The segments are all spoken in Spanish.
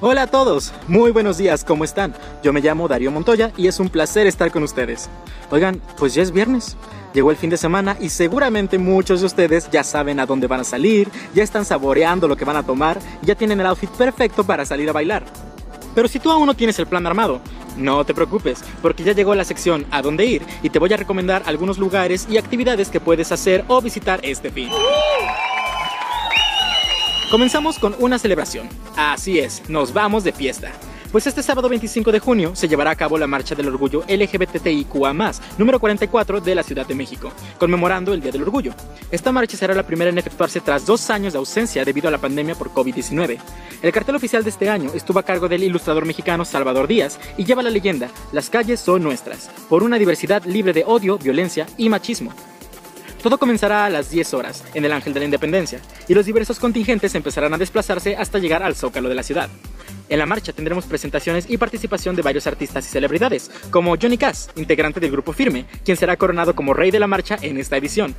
Hola a todos, muy buenos días, ¿cómo están? Yo me llamo Darío Montoya y es un placer estar con ustedes. Oigan, pues ya es viernes, llegó el fin de semana y seguramente muchos de ustedes ya saben a dónde van a salir, ya están saboreando lo que van a tomar ya tienen el outfit perfecto para salir a bailar. Pero si tú aún no tienes el plan armado, no te preocupes, porque ya llegó la sección a dónde ir y te voy a recomendar algunos lugares y actividades que puedes hacer o visitar este fin. Comenzamos con una celebración. Así es, nos vamos de fiesta. Pues este sábado 25 de junio se llevará a cabo la Marcha del Orgullo LGBTIQA+, número 44 de la Ciudad de México, conmemorando el Día del Orgullo. Esta marcha será la primera en efectuarse tras dos años de ausencia debido a la pandemia por COVID-19. El cartel oficial de este año estuvo a cargo del ilustrador mexicano Salvador Díaz y lleva la leyenda Las calles son nuestras, por una diversidad libre de odio, violencia y machismo. Todo comenzará a las 10 horas, en el Ángel de la Independencia, y los diversos contingentes empezarán a desplazarse hasta llegar al zócalo de la ciudad. En la marcha tendremos presentaciones y participación de varios artistas y celebridades, como Johnny Cass, integrante del grupo Firme, quien será coronado como rey de la marcha en esta edición.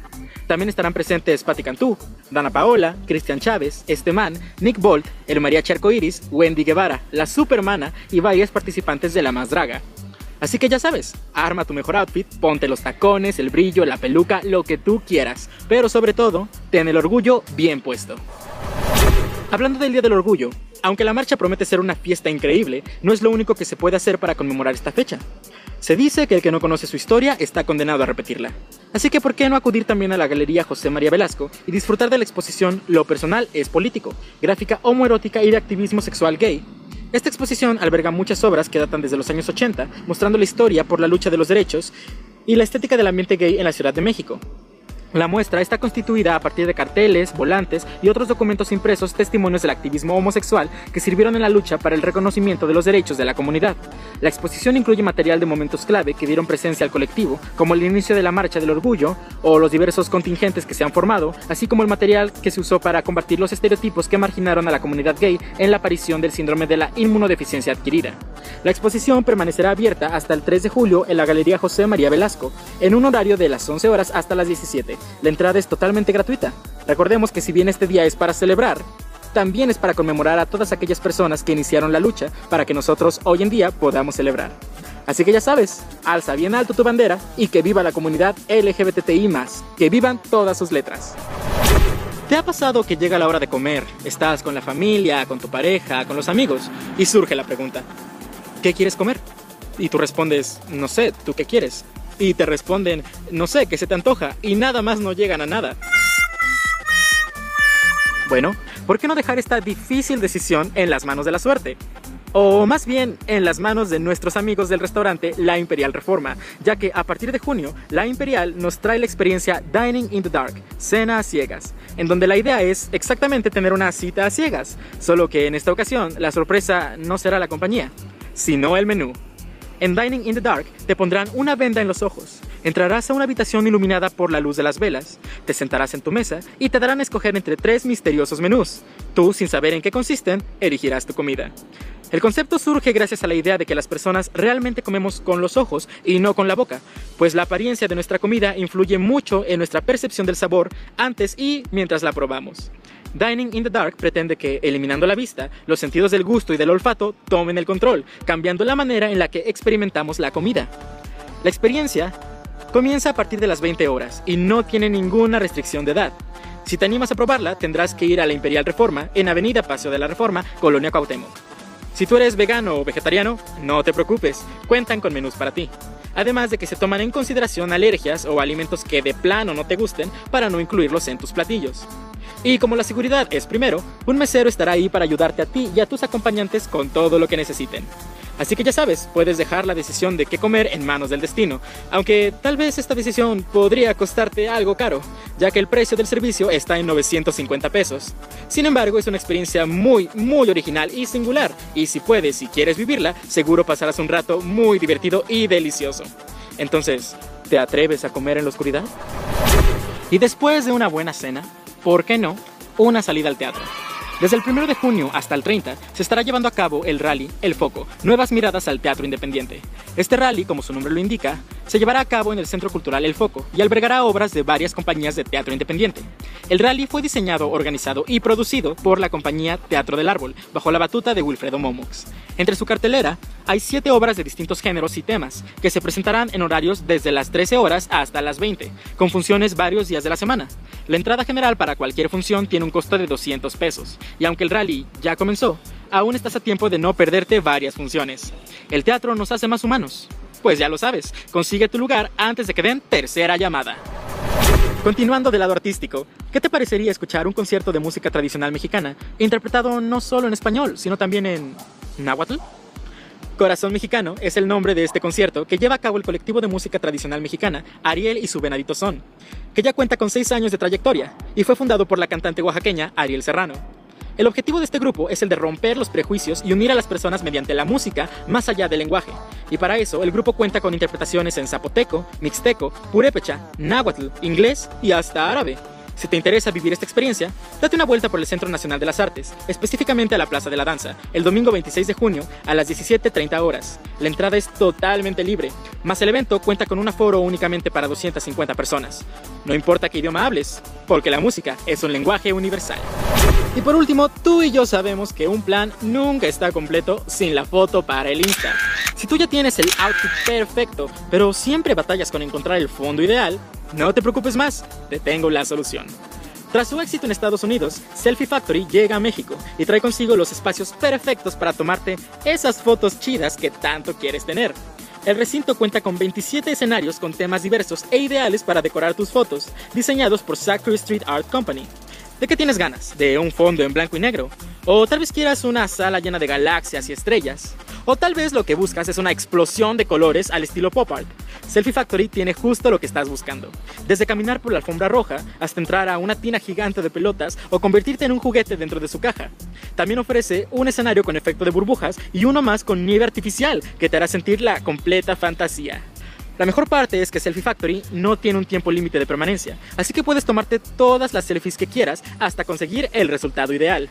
También estarán presentes Patti Cantú, Dana Paola, Cristian Chávez, Esteman, Nick Bolt, El María Iris, Wendy Guevara, La Supermana y varias participantes de La Más Draga. Así que ya sabes, arma tu mejor outfit, ponte los tacones, el brillo, la peluca, lo que tú quieras, pero sobre todo, ten el orgullo bien puesto. Hablando del Día del Orgullo, aunque la marcha promete ser una fiesta increíble, no es lo único que se puede hacer para conmemorar esta fecha. Se dice que el que no conoce su historia está condenado a repetirla. Así que ¿por qué no acudir también a la Galería José María Velasco y disfrutar de la exposición Lo personal es político, gráfica homoerótica y de activismo sexual gay? Esta exposición alberga muchas obras que datan desde los años 80, mostrando la historia por la lucha de los derechos y la estética del ambiente gay en la Ciudad de México. La muestra está constituida a partir de carteles, volantes y otros documentos impresos testimonios del activismo homosexual que sirvieron en la lucha para el reconocimiento de los derechos de la comunidad. La exposición incluye material de momentos clave que dieron presencia al colectivo, como el inicio de la Marcha del Orgullo o los diversos contingentes que se han formado, así como el material que se usó para combatir los estereotipos que marginaron a la comunidad gay en la aparición del síndrome de la inmunodeficiencia adquirida. La exposición permanecerá abierta hasta el 3 de julio en la Galería José María Velasco, en un horario de las 11 horas hasta las 17 la entrada es totalmente gratuita. Recordemos que si bien este día es para celebrar, también es para conmemorar a todas aquellas personas que iniciaron la lucha para que nosotros hoy en día podamos celebrar. Así que ya sabes, alza bien alto tu bandera y que viva la comunidad LGBTI+, que vivan todas sus letras. ¿Te ha pasado que llega la hora de comer, estás con la familia, con tu pareja, con los amigos y surge la pregunta, ¿qué quieres comer? Y tú respondes, no sé, ¿tú qué quieres? Y te responden, no sé, que se te antoja y nada más no llegan a nada. Bueno, ¿por qué no dejar esta difícil decisión en las manos de la suerte? O más bien en las manos de nuestros amigos del restaurante La Imperial Reforma, ya que a partir de junio La Imperial nos trae la experiencia Dining in the Dark, cena a ciegas, en donde la idea es exactamente tener una cita a ciegas, solo que en esta ocasión la sorpresa no será la compañía, sino el menú. En Dining in the Dark te pondrán una venda en los ojos. Entrarás a una habitación iluminada por la luz de las velas, te sentarás en tu mesa y te darán a escoger entre tres misteriosos menús. Tú, sin saber en qué consisten, elegirás tu comida. El concepto surge gracias a la idea de que las personas realmente comemos con los ojos y no con la boca, pues la apariencia de nuestra comida influye mucho en nuestra percepción del sabor antes y mientras la probamos. Dining in the Dark pretende que, eliminando la vista, los sentidos del gusto y del olfato tomen el control, cambiando la manera en la que experimentamos la comida. La experiencia comienza a partir de las 20 horas y no tiene ninguna restricción de edad. Si te animas a probarla, tendrás que ir a la Imperial Reforma en Avenida Paseo de la Reforma, Colonia Cuauhtémoc. Si tú eres vegano o vegetariano, no te preocupes, cuentan con menús para ti. Además de que se toman en consideración alergias o alimentos que de plano no te gusten para no incluirlos en tus platillos. Y como la seguridad es primero, un mesero estará ahí para ayudarte a ti y a tus acompañantes con todo lo que necesiten. Así que ya sabes, puedes dejar la decisión de qué comer en manos del destino, aunque tal vez esta decisión podría costarte algo caro, ya que el precio del servicio está en 950 pesos. Sin embargo, es una experiencia muy, muy original y singular, y si puedes y quieres vivirla, seguro pasarás un rato muy divertido y delicioso. Entonces, ¿te atreves a comer en la oscuridad? Y después de una buena cena, ¿por qué no? Una salida al teatro. Desde el 1 de junio hasta el 30 se estará llevando a cabo el rally El Foco, Nuevas Miradas al Teatro Independiente. Este rally, como su nombre lo indica, se llevará a cabo en el Centro Cultural El Foco y albergará obras de varias compañías de teatro independiente. El rally fue diseñado, organizado y producido por la compañía Teatro del Árbol, bajo la batuta de Wilfredo Momox. Entre su cartelera hay siete obras de distintos géneros y temas, que se presentarán en horarios desde las 13 horas hasta las 20, con funciones varios días de la semana. La entrada general para cualquier función tiene un costo de 200 pesos, y aunque el rally ya comenzó, aún estás a tiempo de no perderte varias funciones. El teatro nos hace más humanos. Pues ya lo sabes, consigue tu lugar antes de que den tercera llamada. Continuando del lado artístico, ¿qué te parecería escuchar un concierto de música tradicional mexicana interpretado no solo en español, sino también en náhuatl? Corazón Mexicano es el nombre de este concierto que lleva a cabo el colectivo de música tradicional mexicana Ariel y su Venadito Son, que ya cuenta con 6 años de trayectoria y fue fundado por la cantante oaxaqueña Ariel Serrano. El objetivo de este grupo es el de romper los prejuicios y unir a las personas mediante la música más allá del lenguaje. Y para eso, el grupo cuenta con interpretaciones en zapoteco, mixteco, purépecha, náhuatl, inglés y hasta árabe. Si te interesa vivir esta experiencia, date una vuelta por el Centro Nacional de las Artes, específicamente a la Plaza de la Danza, el domingo 26 de junio a las 17.30 horas. La entrada es totalmente libre, más el evento cuenta con un aforo únicamente para 250 personas. No importa qué idioma hables, porque la música es un lenguaje universal. Y por último, tú y yo sabemos que un plan nunca está completo sin la foto para el Insta. Si tú ya tienes el outfit perfecto, pero siempre batallas con encontrar el fondo ideal, no te preocupes más, te tengo la solución. Tras su éxito en Estados Unidos, Selfie Factory llega a México y trae consigo los espacios perfectos para tomarte esas fotos chidas que tanto quieres tener. El recinto cuenta con 27 escenarios con temas diversos e ideales para decorar tus fotos, diseñados por Zachary Street Art Company. ¿De qué tienes ganas? ¿De un fondo en blanco y negro? ¿O tal vez quieras una sala llena de galaxias y estrellas? ¿O tal vez lo que buscas es una explosión de colores al estilo pop art? Selfie Factory tiene justo lo que estás buscando. Desde caminar por la alfombra roja hasta entrar a una tina gigante de pelotas o convertirte en un juguete dentro de su caja. También ofrece un escenario con efecto de burbujas y uno más con nieve artificial que te hará sentir la completa fantasía. La mejor parte es que Selfie Factory no tiene un tiempo límite de permanencia, así que puedes tomarte todas las selfies que quieras hasta conseguir el resultado ideal.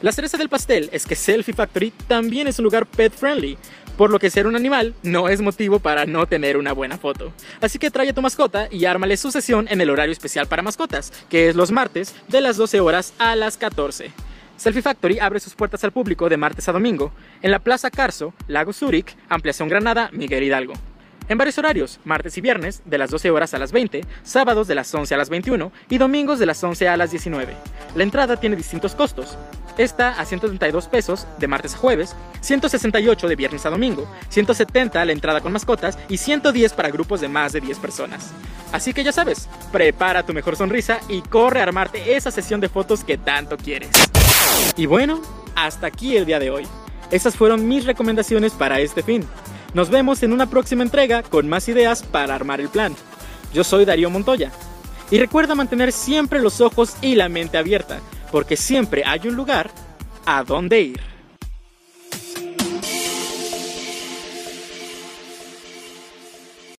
La cereza del pastel es que Selfie Factory también es un lugar pet friendly, por lo que ser un animal no es motivo para no tener una buena foto. Así que trae a tu mascota y ármale su sesión en el horario especial para mascotas, que es los martes de las 12 horas a las 14. Selfie Factory abre sus puertas al público de martes a domingo en la Plaza Carso, Lago Zurich, Ampliación Granada, Miguel Hidalgo en varios horarios, martes y viernes de las 12 horas a las 20, sábados de las 11 a las 21 y domingos de las 11 a las 19. La entrada tiene distintos costos. Esta a 132 pesos de martes a jueves, 168 de viernes a domingo, 170 la entrada con mascotas y 110 para grupos de más de 10 personas. Así que ya sabes, prepara tu mejor sonrisa y corre a armarte esa sesión de fotos que tanto quieres. Y bueno, hasta aquí el día de hoy. Esas fueron mis recomendaciones para este fin. Nos vemos en una próxima entrega con más ideas para armar el plan. Yo soy Darío Montoya. Y recuerda mantener siempre los ojos y la mente abierta, porque siempre hay un lugar a donde ir.